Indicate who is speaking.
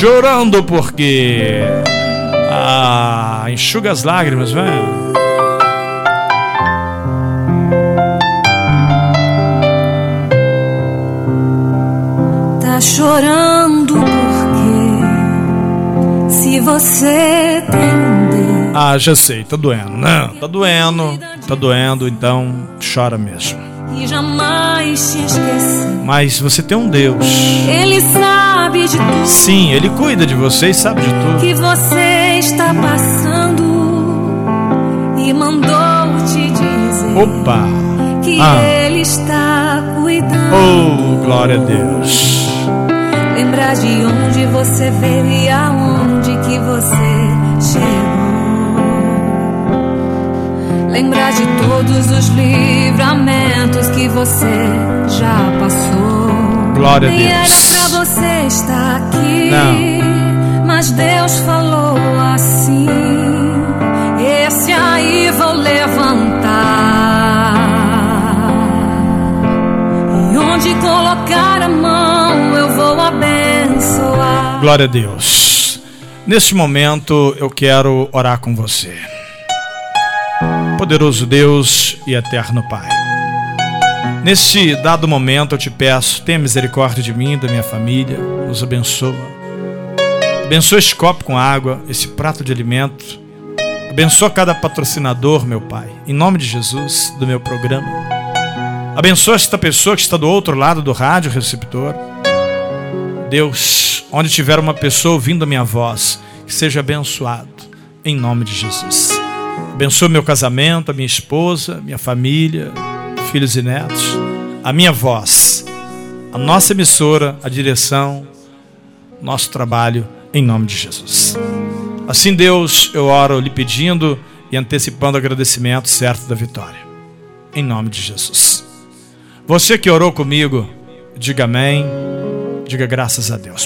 Speaker 1: chorando porque. Ah, enxuga as lágrimas, velho.
Speaker 2: Tá chorando porque se você tem um.
Speaker 1: Ah, já sei, tá doendo. Não, tá doendo, tá doendo, então chora mesmo.
Speaker 2: E jamais te esquecer.
Speaker 1: Mas você tem um Deus.
Speaker 2: Ele sabe de tudo.
Speaker 1: Sim, ele cuida de você e sabe de tudo.
Speaker 2: Que você está passando e mandou te dizer.
Speaker 1: Opa!
Speaker 2: Que
Speaker 1: ah.
Speaker 2: ele está cuidando.
Speaker 1: Oh, glória a Deus.
Speaker 2: Lembrar de onde você veio e aonde que você chegou. Lembrar de todos os que você já passou.
Speaker 1: Glória a
Speaker 2: Nem
Speaker 1: Deus.
Speaker 2: era pra você estar aqui.
Speaker 1: Não.
Speaker 2: Mas Deus falou assim: Esse aí vou levantar. E onde colocar a mão, eu vou abençoar.
Speaker 1: Glória a Deus. Neste momento eu quero orar com você. Poderoso Deus e eterno Pai. Neste dado momento eu te peço, tenha misericórdia de mim, da minha família, nos abençoa. Abençoa este copo com água, esse prato de alimento. Abençoa cada patrocinador, meu Pai, em nome de Jesus, do meu programa. Abençoa esta pessoa que está do outro lado do rádio receptor. Deus, onde tiver uma pessoa ouvindo a minha voz, que seja abençoado, em nome de Jesus. Abençoa meu casamento, a minha esposa, minha família, filhos e netos, a minha voz, a nossa emissora, a direção, nosso trabalho, em nome de Jesus. Assim, Deus, eu oro lhe pedindo e antecipando agradecimento certo da vitória. Em nome de Jesus. Você que orou comigo, diga amém, diga graças a Deus.